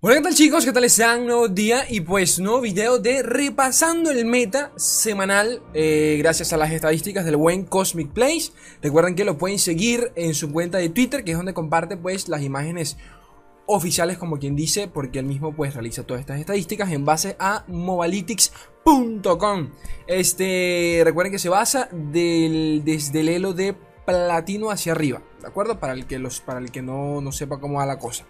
Hola, ¿qué tal chicos? ¿Qué tal están? Nuevo día y pues nuevo video de repasando el meta semanal eh, gracias a las estadísticas del buen Cosmic Place. Recuerden que lo pueden seguir en su cuenta de Twitter, que es donde comparte pues las imágenes oficiales como quien dice, porque él mismo pues realiza todas estas estadísticas en base a mobalytics.com. Este, recuerden que se basa del, desde el elo de platino hacia arriba, ¿de acuerdo? Para el que, los, para el que no, no sepa cómo va la cosa.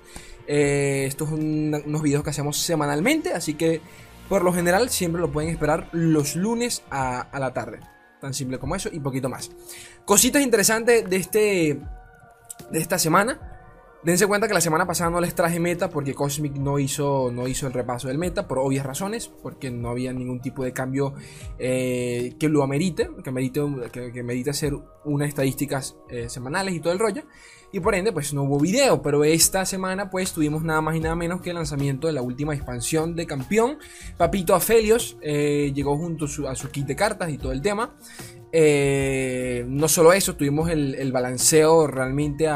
Eh, estos son unos videos que hacemos semanalmente, así que por lo general siempre lo pueden esperar los lunes a, la tarde. Tan simple como eso y poquito más. Cositas interesantes de, este, de esta semana. Dense cuenta que la semana pasada no les traje meta porque Cosmic no hizo, no hizo el repaso del meta por obvias razones, porque no había ningún tipo de cambio eh, que lo amerite, que merite, que, merite hacer unas estadísticas eh, semanales y todo el rollo. Y por ende, pues no hubo video, pero esta semana pues tuvimos nada más y nada menos que el lanzamiento de la última expansión de campeón. Papito Afelios eh, llegó junto a su kit de cartas y todo el tema. Eh, no solo eso, tuvimos el, balanceo realmente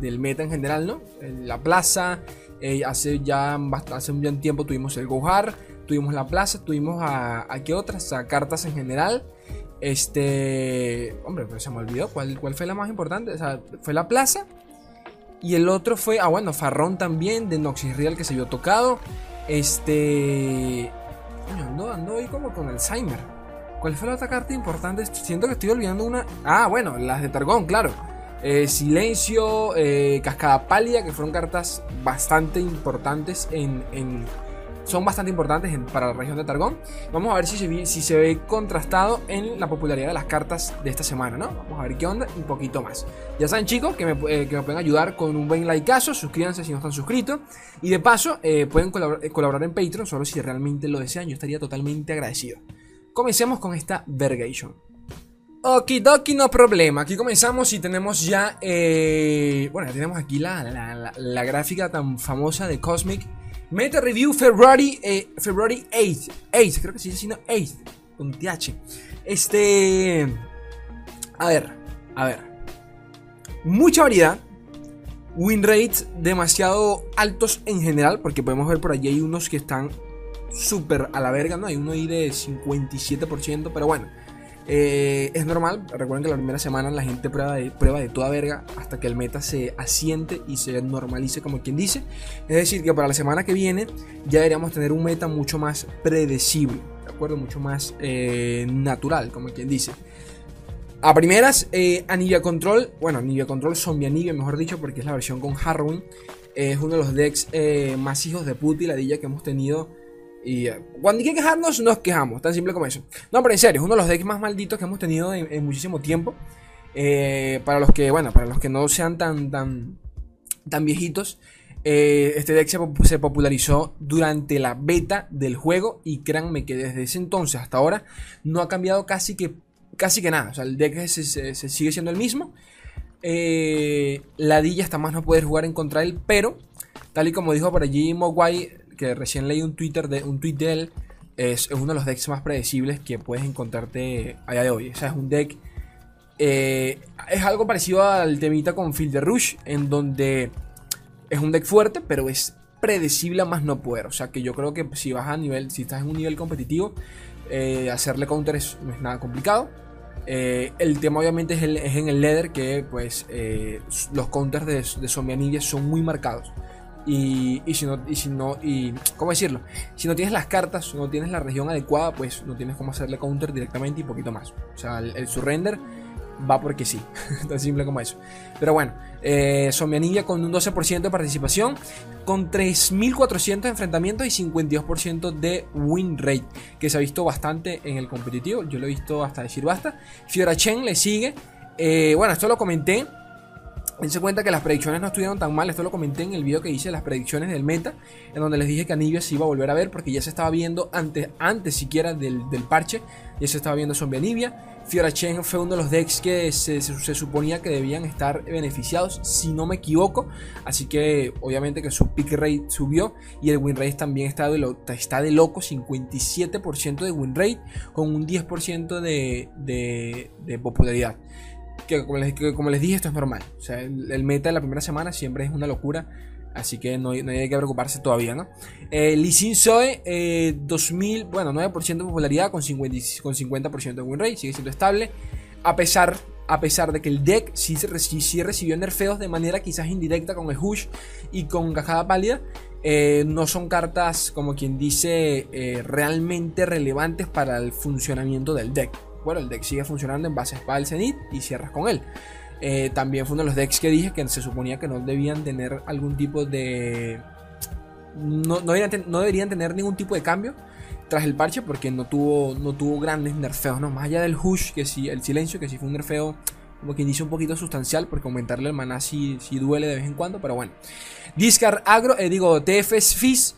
del meta en general, ¿no? la plaza, eh, hace ya hace un buen tiempo tuvimos el Gohar, tuvimos la plaza, tuvimos a, qué otras, a cartas en general. Este, hombre, pero se me olvidó cuál, cuál fue la más importante. O sea, fue la plaza. Y el otro fue, ah, bueno, Farrón también, de Noxis Real que se vio tocado. Este. Ando, ando ahí como con Alzheimer. ¿Cuál fue la otra carta importante? Siento que estoy olvidando una. Ah, bueno, las de Targón, claro. Eh, silencio, eh, Cascada Pálida, que fueron cartas bastante importantes en, son bastante importantes para la región de Targón. Vamos a ver si se, ve contrastado en la popularidad de las cartas de esta semana, ¿no? Vamos a ver qué onda, un poquito más. Ya saben, chicos, que me, eh, pueden ayudar con un buen likeazo, suscríbanse si no están suscritos. Y de paso, pueden colaborar en Patreon, solo si realmente lo desean, yo estaría totalmente agradecido. Comencemos con esta Vergation. Okidoki, no problema. Aquí comenzamos y tenemos ya. Eh, bueno, tenemos aquí la, la, gráfica tan famosa de Cosmic. Meta Review February, eh, February 8. 8, creo que se dice así, no 8. Con TH. Este. A ver, a ver. Mucha variedad. Win rates demasiado altos en general. Porque podemos ver por allí hay unos que están súper a la verga, ¿no? Hay uno ahí de 57%, pero bueno. Eh, es normal, recuerden que la primera semana la gente prueba de, prueba de toda verga hasta que el meta se asiente y se normalice como quien dice. Es decir, que para la semana que viene ya deberíamos tener un meta mucho más predecible, ¿de acuerdo? Mucho más eh, natural, como quien dice. A primeras, eh, Anivia Control, bueno, Anivia Control, Zombie Anivia, mejor dicho, porque es la versión con Harrowing. es uno de los decks eh, más hijos de puta y ladilla que hemos tenido y eh, cuando hay que quejarnos, nos quejamos, tan simple como eso. No, pero en serio, es uno de los decks más malditos que hemos tenido en, muchísimo tiempo. Eh, para los que, bueno, para los que no sean tan, tan, tan viejitos, eh, este deck se, popularizó durante la beta del juego y créanme que desde ese entonces hasta ahora no ha cambiado casi que, casi que nada. O sea, el deck se, sigue siendo el mismo. la Dilla hasta más no poder jugar en contra él, pero tal y como dijo por allí Mogwai, que recién leí un Twitter de un tweet de él, es, uno de los decks más predecibles que puedes encontrarte a día de hoy. O sea, es un deck. Eh, es algo parecido al temita con Field Rush, en donde es un deck fuerte, pero es predecible a más no poder. O sea, que yo creo que si vas a nivel, si estás en un nivel competitivo, eh, hacerle counter no es nada complicado. Eh, el tema obviamente es, en el leather que pues los counters de, de Zombie son muy marcados. Y, si no, y si no, y ¿cómo decirlo? Si no tienes las cartas, no tienes la región adecuada, pues no tienes cómo hacerle counter directamente y poquito más. O sea, el, surrender va porque sí, tan simple como eso. Pero bueno, eh, Somianilla con un 12% de participación, con 3.400 enfrentamientos y 52% de win rate, que se ha visto bastante en el competitivo. Yo lo he visto hasta decir basta. Fiora Chen le sigue. Eh, bueno, esto lo comenté Dense cuenta que las predicciones no estuvieron tan mal. Esto lo comenté en el video que hice las predicciones del meta. En donde les dije que Anivia se iba a volver a ver. Porque ya se estaba viendo antes, antes siquiera del, parche. Ya se estaba viendo Zombie Anivia. Fiora Chen fue uno de los decks que se, suponía que debían estar beneficiados. Si no me equivoco. Así que obviamente que su pick rate subió. Y el win rate también está de, está de loco. 57% de win rate. Con un 10% de, de popularidad que como, les, dije, esto es normal. El, meta de la primera semana siempre es una locura. Así que no, hay que preocuparse todavía, ¿no? Eh, Lee Sin Soe, 2000, bueno, 9% de popularidad con 50%, con 50 de win rate, sigue siendo estable. A pesar, a pesar de que el deck sí, sí, recibió nerfeos de manera quizás indirecta con el Hush y con Cajada Pálida, eh, no son cartas, como quien dice, eh, realmente relevantes para el funcionamiento del deck. Bueno, el deck sigue funcionando en base a Espada del Zenith y cierras con él. Eh, también fue uno de los decks que dije que se suponía que no debían tener algún tipo de. No, deberían, tener ningún tipo de cambio tras el parche porque no tuvo, no tuvo grandes nerfeos, ¿no? Más allá del hush, que sí, el silencio, que sí fue un nerfeo, como quien dice, un poquito sustancial, porque aumentarle el maná sí, duele de vez en cuando, pero bueno. Discard Agro, eh, digo, TFS Fizz,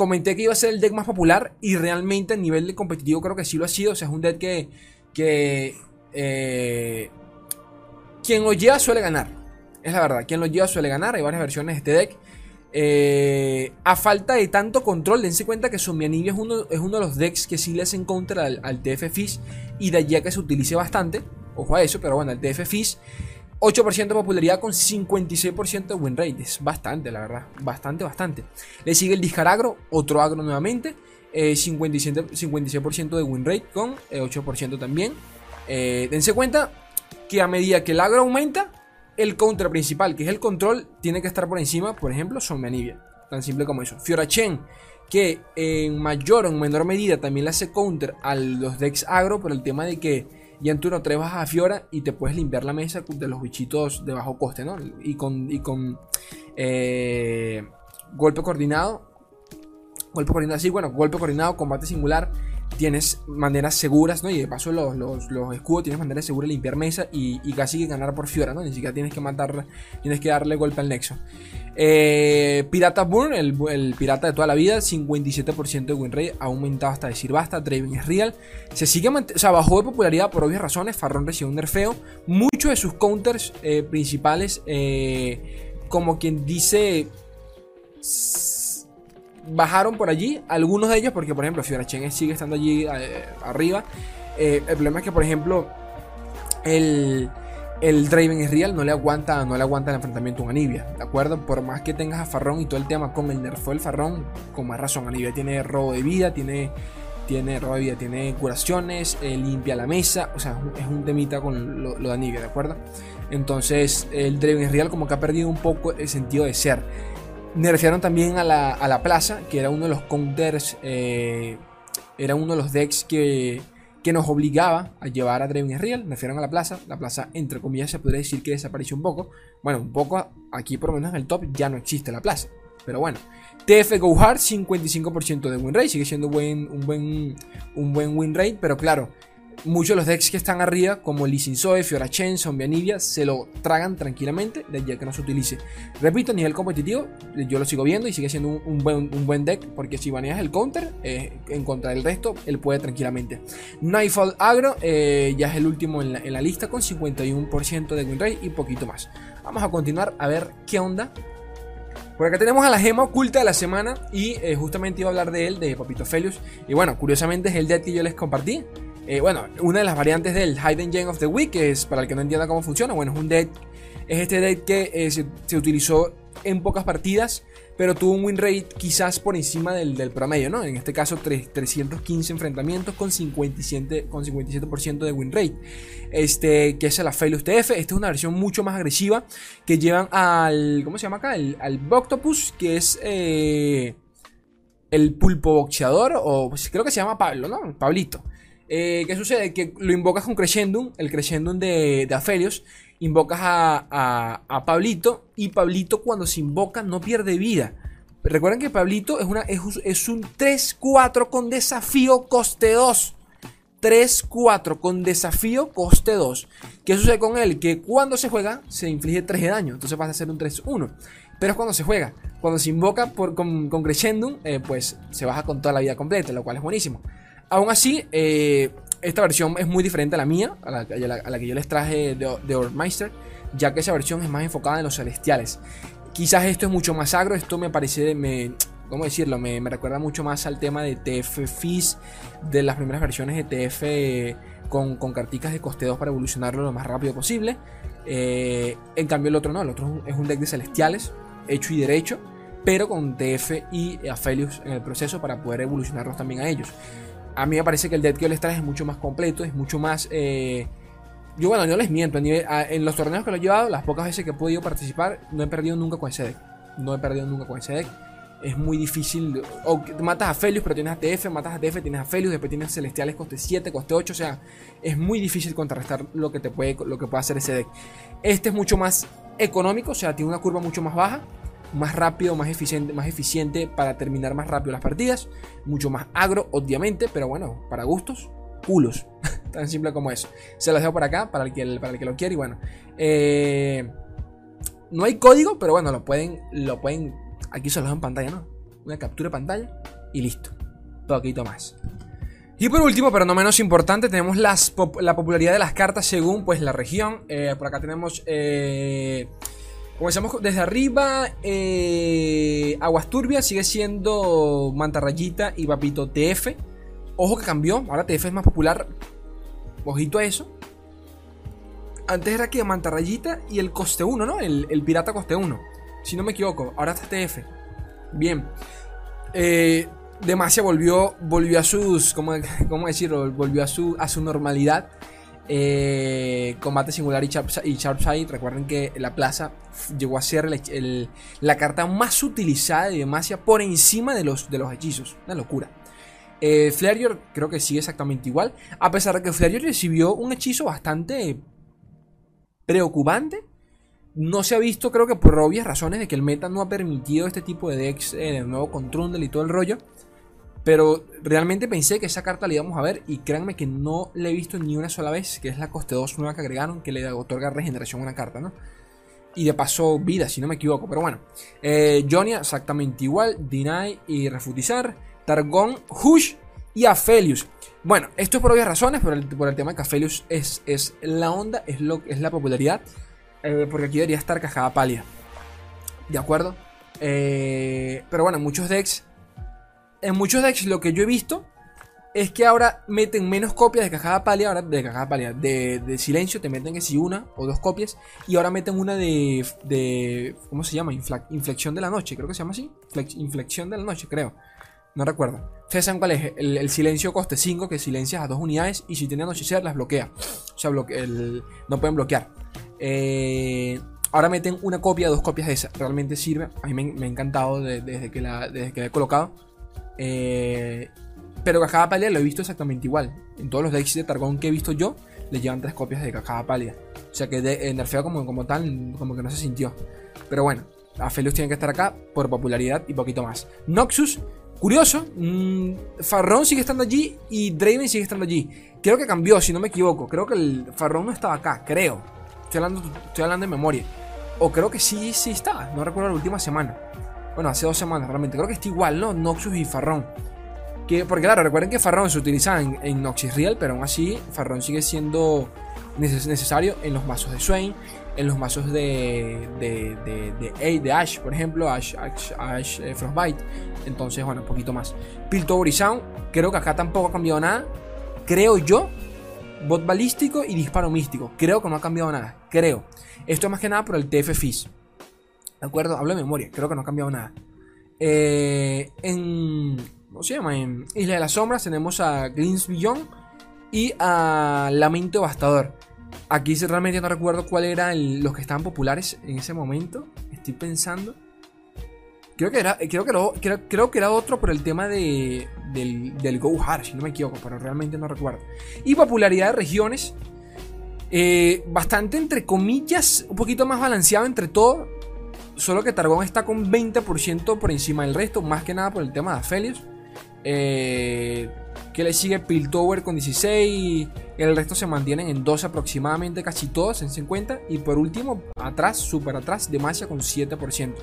comenté que iba a ser el deck más popular y realmente a nivel de competitivo creo que sí lo ha sido, o sea, es un deck que, que eh, quien lo lleva suele ganar. Es la verdad, quien lo lleva suele ganar. Hay varias versiones de este deck. Eh, a falta de tanto control, dense cuenta que Zombianibia es uno, es uno de los decks que sí le hacen contra al, TF Fizz y de allí a que se utilice bastante. Ojo a eso, pero bueno, el TF Fizz 8% de popularidad con 56% de win rate. Es bastante, la verdad. Bastante, bastante. Le sigue el Discaragro, otro agro nuevamente. 56%, de win rate con 8% eh, también. Eh, dense cuenta, que a medida que el agro aumenta, el counter principal, que es el control, tiene que estar por encima, por ejemplo, son Anivia. Tan simple como eso. Fiora Chen, que en mayor o en menor medida también le hace counter a los decks agro por el tema de que ya en turno 3 bajas a Fiora y te puedes limpiar la mesa de los bichitos de bajo coste, ¿no? Y con, y con eh, golpe coordinado. Golpe coordinado, sí, bueno, golpe coordinado, combate singular tienes maneras seguras, ¿no? Y de paso los, escudos tienes maneras seguras de limpiar mesa y, casi que ganar por Fiora, ¿no? Ni siquiera tienes que matar, tienes que darle golpe al nexo. Eh, pirata Burn, el, pirata de toda la vida, 57% de win rate, ha aumentado hasta decir basta. Draven es real. Se sigue o sea, bajó de popularidad por obvias razones. Farron recibió un nerfeo. Muchos de sus counters eh, principales, eh, como quien dice bajaron por allí, algunos de ellos, porque por ejemplo Chen sigue estando allí eh, arriba. Eh, el problema es que, por ejemplo, el, el Draven es real, no le aguanta, no le aguanta el enfrentamiento a Anivia, ¿de acuerdo? Por más que tengas a Farrón y todo el tema con el nerfo del Farrón, con más razón, Anivia tiene robo de vida, tiene, tiene robo de vida, tiene curaciones, eh, limpia la mesa, o sea, es un temita con lo, de Anivia, ¿de acuerdo? Entonces, el Draven es real como que ha perdido un poco el sentido de ser. Nerfearon también a la, plaza, que era uno de los counters, eh, era uno de los decks que, que nos obligaba a llevar a Draven Real. Nerfearon a la plaza, la plaza entre comillas se podría decir que desapareció un poco. Bueno, un poco aquí por lo menos en el top ya no existe la plaza. Pero bueno, TF Go Hard 55% de win rate, sigue siendo buen, un, buen, un buen win rate, pero claro, muchos de los decks que están arriba, como Lee Sin Zoe, Fiora Chen, Zombie Anivia, se lo tragan tranquilamente de ya que no se utilice. Repito, a nivel competitivo, yo lo sigo viendo y sigue siendo un, buen, un buen, deck, porque si baneas el counter eh, en contra del resto, él puede tranquilamente. Nightfall Agro eh, ya es el último en la, lista con 51% de win rate y poquito más. Vamos a continuar a ver qué onda por acá tenemos a la gema oculta de la semana y eh, justamente iba a hablar de él, de Papito Felius. Y bueno, curiosamente es el deck que yo les compartí. Eh, bueno, una de las variantes del Hidden Gem of the Week, que es para el que no entienda cómo funciona, bueno, es un deck, es este deck que eh, se, utilizó en pocas partidas, pero tuvo un win rate quizás por encima del, promedio, ¿no? En este caso, 315 enfrentamientos con 57%, con 57 de win rate. Este, que es la Failus TF. Esta es una versión mucho más agresiva que llevan al, ¿cómo se llama acá? Al Boctopus, que es... Eh, el pulpo boxeador, o pues, creo que se llama Pablo, ¿no? Pablito. Eh, ¿Qué sucede? Que lo invocas con Crescendum, el Crescendum de, de Aphelios. Invocas a, a, Pablito. Y Pablito, cuando se invoca, no pierde vida. Recuerden que Pablito es, una, es, un 3-4 con desafío coste 2. 3-4 con desafío coste 2. ¿Qué sucede con él? Que cuando se juega se inflige 3 de daño. Entonces pasa a ser un 3-1. Pero es cuando se juega. Cuando se invoca por, con, con Crescendum, eh, pues se baja con toda la vida completa, lo cual es buenísimo. Aún así, eh, esta versión es muy diferente a la mía, a la, que yo les traje de, de ya que esa versión es más enfocada en los celestiales. Quizás esto es mucho más agro, esto me parece, me, ¿cómo decirlo? Me, recuerda mucho más al tema de TF Fizz, de las primeras versiones de TF con, con carticas de coste 2 para evolucionarlo lo más rápido posible. Eh, en cambio el otro no, el otro es un deck de celestiales, hecho y derecho, pero con TF y Aphelios en el proceso para poder evolucionarlos también a ellos. A mí me parece que el deck que yo les traje es mucho más completo, es mucho más... Eh, yo, bueno, no les miento, en los torneos que lo he llevado, las pocas veces que he podido participar, no he perdido nunca con ese deck. No he perdido nunca con ese deck. Es muy difícil. Matas a Felius, pero tienes a TF, matas a TF, tienes a Felius, después tienes Celestiales coste 7, coste 8. O sea, es muy difícil contrarrestar lo que te puede, lo que puede hacer ese deck. Este es mucho más económico, o sea, tiene una curva mucho más baja más rápido, más eficiente, más eficiente para terminar más rápido las partidas. Mucho más agro, obviamente, pero bueno, para gustos, culos. Tan simple como eso. Se los dejo por acá para el que, para el que lo quiera. Y bueno, eh, no hay código, pero bueno, lo pueden, lo pueden. Aquí se los dejo en pantalla, ¿no? Una captura de pantalla y listo. Poquito más. Y por último, pero no menos importante, tenemos la popularidad de las cartas según pues la región. Eh, por acá tenemos eh, Comenzamos desde arriba. Eh, Aguas Turbias sigue siendo Mantarrayita y Papito TF. Ojo que cambió. Ahora TF es más popular. Ojito a eso. Antes era que Mantarrayita y el coste 1, ¿no? El, pirata coste 1. Si no me equivoco. Ahora está TF. Bien. Eh, volvió, volvió a sus. ¿Cómo, cómo decirlo? Volvió a su, a su normalidad. Eh, combate singular y, Sharpside. Recuerden que la plaza llegó a ser la carta más utilizada de Demacia por encima de los, de los hechizos. Una locura. Eh, creo que sigue exactamente igual. A pesar de que Flareor recibió un hechizo bastante preocupante. No se ha visto, creo que por obvias razones, de que el meta no ha permitido este tipo de decks en el nuevo Control y todo el rollo. Pero realmente pensé que esa carta la íbamos a ver y créanme que no la he visto ni una sola vez, que es la coste 2 nueva que agregaron, que le otorga regeneración a una carta, ¿no? Y de paso vida, si no me equivoco, pero bueno. Eh, Jonia, exactamente igual, Deny y Refutizar, Targon, Hush y Aphelius. Bueno, esto es por obvias razones, por el, por el tema de que Aphelius es, es la onda, es, lo, es la popularidad, eh, porque aquí debería estar Cajada Palia. ¿De acuerdo? Eh, pero bueno, muchos decks en muchos decks lo que yo he visto es que ahora meten menos copias de cajada palia, ahora de cajada palia, de, silencio, te meten que si una o dos copias, y ahora meten una de, de ¿cómo se llama? inflexión de la noche, creo que se llama así, inflexión de la noche, creo, no recuerdo. Ustedes saben cuál es, el, silencio coste 5, que silencias a dos unidades, y si tiene anochecer las bloquea, o sea, no pueden bloquear. Eh, ahora meten una copia, dos copias de esa, realmente sirve, a mí me, ha encantado desde, que la, desde que la he colocado. Eh, pero Cajada Palia lo he visto exactamente igual. En todos los decks de Targón que he visto yo, le llevan tres copias de Cajada Palia. O sea que de, nerfeo como, como tal, como que no se sintió. Pero bueno, Aphelios tiene que estar acá por popularidad y poquito más. Noxus, curioso. Mmm, Farron sigue estando allí y Draven sigue estando allí. Creo que cambió, si no me equivoco. Creo que el Farron no estaba acá, creo. Estoy hablando, estoy hablando de memoria. O creo que sí, sí estaba. No recuerdo la última semana. Bueno, hace dos semanas realmente. Creo que está igual, ¿no? Noxus y Farrón. Que, porque claro, recuerden que Farrón se utiliza en, en Noxus Real, pero aún así Farrón sigue siendo necesario en los mazos de Swain, en los mazos de, de, de, Ash, por ejemplo, Ash, Ash, eh, Frostbite. Entonces, bueno, un poquito más. Piltover y Sound, creo que acá tampoco ha cambiado nada. Creo yo, bot balístico y disparo místico. Creo que no ha cambiado nada. Creo. Esto es más que nada por el TF Fizz. ¿De acuerdo? Hablo de memoria, creo que no ha cambiado nada. Eh, en. ¿Cómo se llama? En Isla de las Sombras tenemos a Greens y a Lamento Bastador. Aquí realmente no recuerdo cuáles eran los que estaban populares en ese momento. Estoy pensando. Creo que era, creo que, creo, que era otro por el tema de, del, del Go Hard, si no me equivoco, pero realmente no recuerdo. Y popularidad de regiones. Eh, bastante entre comillas, un poquito más balanceado entre todo. Solo que Targón está con 20% por encima del resto, más que nada por el tema de Aphelios. Eh, que le sigue Piltover con 16. El resto se mantienen en 12 aproximadamente, casi todos en 50. Y por último, atrás, súper atrás, Demacia con 7%.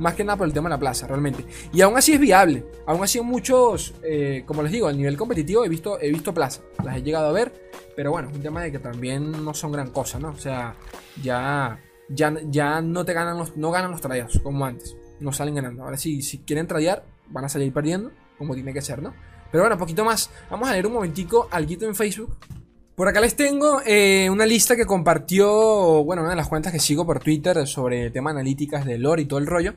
Más que nada por el tema de la plaza, realmente. Y aún así es viable. Aún así en muchos, eh, como les digo, a nivel competitivo he visto, he visto plaza. Las he llegado a ver. Pero bueno, es un tema de que también no son gran cosa, ¿no? O sea, ya ya, no te ganan los, no ganan los tradeos como antes. No salen ganando. Ahora sí, si quieren tradear, van a salir perdiendo, como tiene que ser, ¿no? Pero bueno, poquito más. Vamos a leer un momentico algo en Facebook. Por acá les tengo eh, una lista que compartió, bueno, una de las cuentas que sigo por Twitter sobre el tema analíticas de lore y todo el rollo.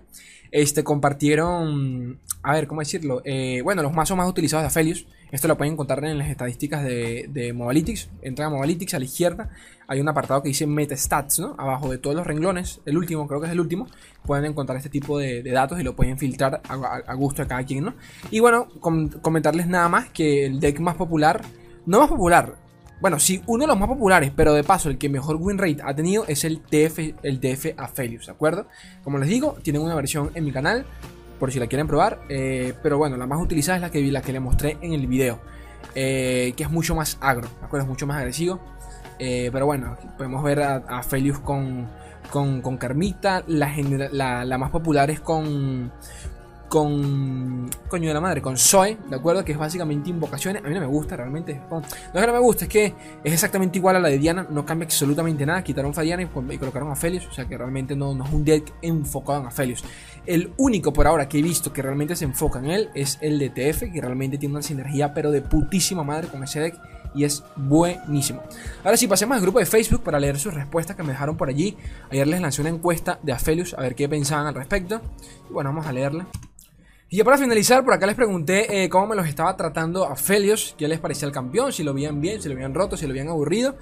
Este, compartieron, a ver, ¿cómo decirlo? Eh, bueno, los mazos más utilizados de Aphelios. Esto lo pueden encontrar en las estadísticas de, de Mobalytics. Entran a Mobalytics a la izquierda. Hay un apartado que dice Metastats, ¿no? Abajo de todos los renglones. El último, creo que es el último. Pueden encontrar este tipo de, datos y lo pueden filtrar a, gusto de cada quien, ¿no? Y bueno, comentarles nada más que el deck más popular, no más popular, bueno, sí, uno de los más populares, pero de paso el que mejor win rate ha tenido es el TF, el TF ¿de acuerdo? Como les digo, tienen una versión en mi canal, por si la quieren probar, eh, pero bueno, la más utilizada es la que, la que les mostré en el video, eh, que es mucho más agro, ¿de acuerdo? Es mucho más agresivo, eh, pero bueno, podemos ver a, Aphelios con, con, con Carmita, la, la más popular es con, con. Coño de la madre, con Zoe, ¿de acuerdo? Que es básicamente invocaciones. A mí no me gusta realmente. No es que no me gusta, es que es exactamente igual a la de Diana. No cambia absolutamente nada. Quitaron a Diana y, colocaron a Felius. O sea que realmente no, no, es un deck enfocado en Felius. El único por ahora que he visto que realmente se enfoca en él es el de TF, que realmente tiene una sinergia, pero de putísima madre con ese deck y es buenísimo. Ahora sí, pasemos al grupo de Facebook para leer sus respuestas que me dejaron por allí. Ayer les lancé una encuesta de Aphelios a ver qué pensaban al respecto. Y bueno, vamos a leerla. Y ya para finalizar, por acá les pregunté eh, cómo me los estaba tratando a Felios, qué les parecía el campeón, si lo veían bien, si lo habían roto, si lo habían aburrido.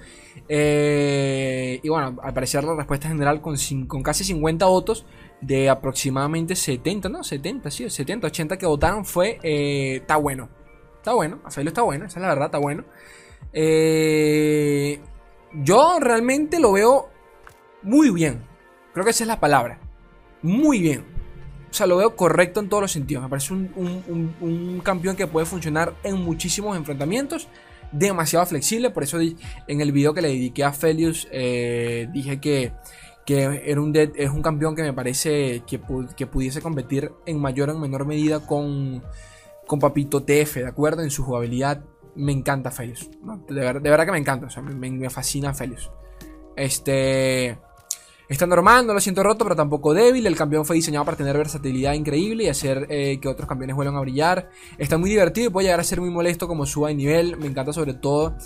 Eh, y bueno, al parecer la respuesta general con, con casi 50 votos de aproximadamente 70, ¿no? 70, sí, 70, 80 que votaron fue, eh, está bueno. Está bueno, a Felios está bueno, esa es la verdad, está bueno. yo realmente lo veo muy bien. Creo que esa es la palabra. Muy bien. Sea, lo veo correcto en todos los sentidos. Me parece un, campeón que puede funcionar en muchísimos enfrentamientos. Demasiado flexible. Por eso en el video que le dediqué a Felius eh, dije que, era un es un campeón que me parece que, pudiese competir en mayor o en menor medida con, con Papito TF, ¿de acuerdo? En su jugabilidad me encanta Felius. De, verdad que me encanta. O sea, me, me fascina Felius. Este. Está normal, no lo siento roto, pero tampoco débil. El campeón fue diseñado para tener versatilidad increíble y hacer eh, que otros campeones vuelvan a brillar. Está muy divertido y puede llegar a ser muy molesto como suba de nivel. Me encanta sobre todo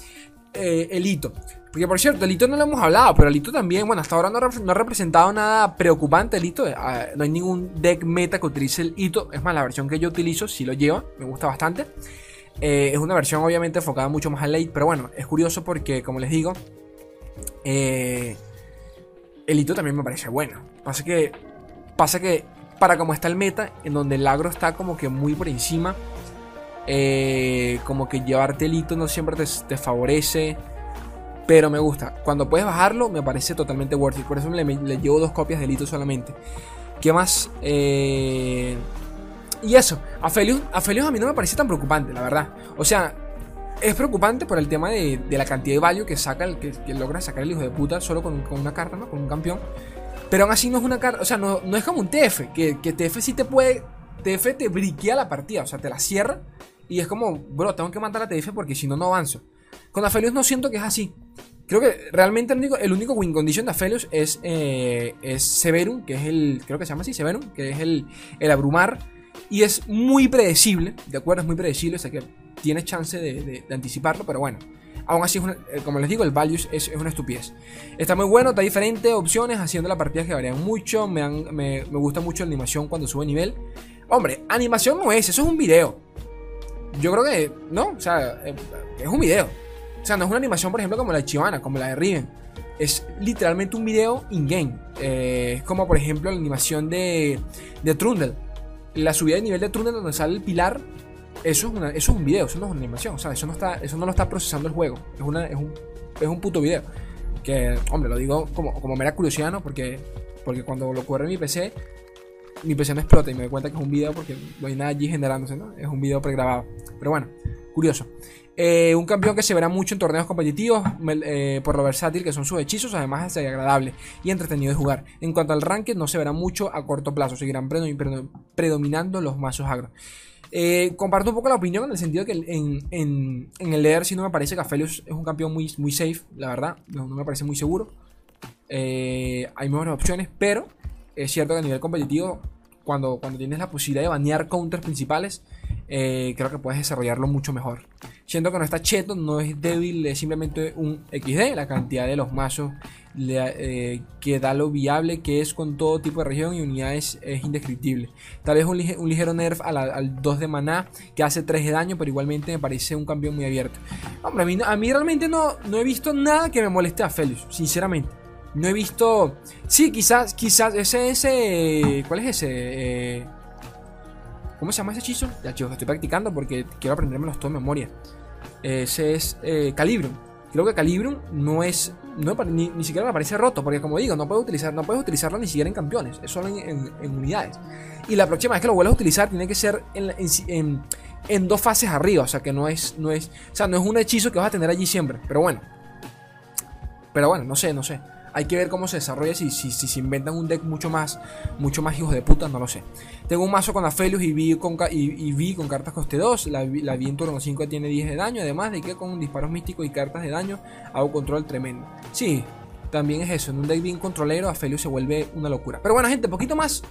eh, el hito. Porque por cierto, el hito no lo hemos hablado, pero el hito también, bueno, hasta ahora no, ha representado nada preocupante el hito. Ah, no hay ningún deck meta que utilice el hito. Es más, la versión que yo utilizo sí lo lleva, me gusta bastante. Eh, es una versión obviamente enfocada mucho más al late, pero bueno, es curioso porque, como les digo, eh, el hito también me parece bueno. Pasa que, pasa que para como está el meta, en donde el agro está como que muy por encima, eh, como que llevarte el hito no siempre te, favorece. Pero me gusta. Cuando puedes bajarlo, me parece totalmente worth it. Por eso le, llevo dos copias del hito solamente. ¿Qué más? Eh, y eso. A Felius, a Felius a mí no me parece tan preocupante, la verdad. O sea, es preocupante por el tema de, la cantidad de value que saca el que, logra sacar el hijo de puta solo con, una carta, ¿no? Con un campeón. Pero aún así no es una carta, o sea, no, es como un TF, que, que, TF sí te puede, TF te briquea la partida, o sea, te la cierra y es como, bro, tengo que matar a TF porque si no, no avanzo. Con Aphelios no siento que es así. Creo que realmente el único, el único win condition de Aphelios es, eh, es Severum, que es el, creo que se llama así, Severum, que es el, el abrumar. Y es muy predecible, ¿de acuerdo? Es muy predecible, o sea que tienes chance de, anticiparlo, pero bueno. Aún así, eh, como les digo, el value es, una estupidez. Está muy bueno, está diferente, opciones, haciendo las partidas que varían mucho. Me, me, gusta mucho la animación cuando sube nivel. Hombre, animación no es, eso es un video. Yo creo que, ¿no? O sea, eh, es un video. O sea, no es una animación, por ejemplo, como la de Chivana, como la de Riven. Es literalmente un video in-game. Eh, es como, por ejemplo, la animación de, de Trundle. La subida de nivel de Trundle donde sale el pilar eso es, es un video, eso no es una animación. O sea, eso no, está, eso no lo está procesando el juego. Es, una, es, un, es un puto video. Que, hombre, lo digo como, como mera curiosidad, ¿no? Porque, porque cuando lo corre en mi PC, mi PC no explota y me doy cuenta que es un video porque no hay nada allí generándose, ¿no? Es un video pregrabado. Pero bueno, curioso. Eh, un campeón que se verá mucho en torneos competitivos eh, por lo versátil que son sus hechizos, además es agradable y entretenido de jugar. En cuanto al ranking, no se verá mucho a corto plazo, seguirán predominando los mazos agros. Eh, comparto un poco la opinión en el sentido que en, el leer sí no me parece que Aphelios es un campeón muy, muy safe, la verdad. No, me parece muy seguro. Eh, hay mejores opciones, pero es cierto que a nivel competitivo, cuando, cuando tienes la posibilidad de banear counters principales, eh, creo que puedes desarrollarlo mucho mejor. Siento que no está cheto, no es débil, es simplemente un XD. La cantidad de los mazos eh, que da lo viable que es con todo tipo de región y unidades es indescriptible. Tal vez un, ligero nerf al 2 de maná que hace 3 de daño, pero igualmente me parece un cambio muy abierto. Hombre, a mí, realmente no, no he visto nada que me moleste a Felius, sinceramente. No he visto. Sí, quizás, quizás ese, ese. ¿Cuál es ese? Eh, ¿Cómo se llama ese hechizo? Ya, chicos, estoy practicando porque quiero aprendérmelos todo de memoria. Ese es eh. Creo que Calibrum no es. ni, siquiera me parece roto, porque como digo, no puedes, utilizar, no puedes utilizarlo ni siquiera en campeones, es solo en, unidades. Y la próxima vez que lo vuelvas a utilizar, tiene que ser en, en, dos fases arriba, o sea que no es, no es. O sea, no es un hechizo que vas a tener allí siempre, pero bueno. Pero bueno, no sé, no sé. Hay que ver cómo se desarrolla, si, si, si, se inventan un deck mucho más, mucho más hijos de puta, no lo sé. Tengo un mazo con Aphelios y vi con, y, vi con cartas coste 2. La, vi en turno 5 tiene 10 de daño. Además de que con disparos místicos y cartas de daño hago control tremendo. Sí, también es eso. En un deck bien controlero, Aphelios se vuelve una locura. Pero bueno, gente, poquito más.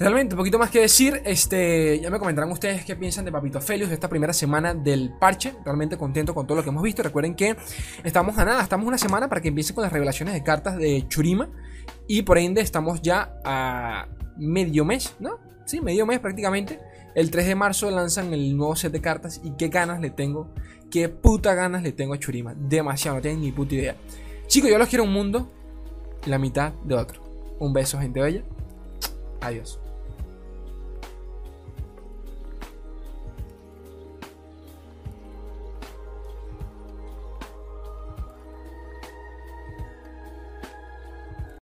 Realmente, un poquito más que decir. Este, ya me comentarán ustedes qué piensan de Papito Felius de esta primera semana del parche. Realmente contento con todo lo que hemos visto. Recuerden que estamos a nada, estamos una semana para que empiece con las revelaciones de cartas de Churima. Y por ende, estamos ya a medio mes, ¿no? Sí, medio mes prácticamente. El 3 de marzo lanzan el nuevo set de cartas. Y qué ganas le tengo, qué puta ganas le tengo a Churima. Demasiado, no tienen ni puta idea. Chicos, yo los quiero un mundo, la mitad de otro. Un beso, gente bella. Adiós.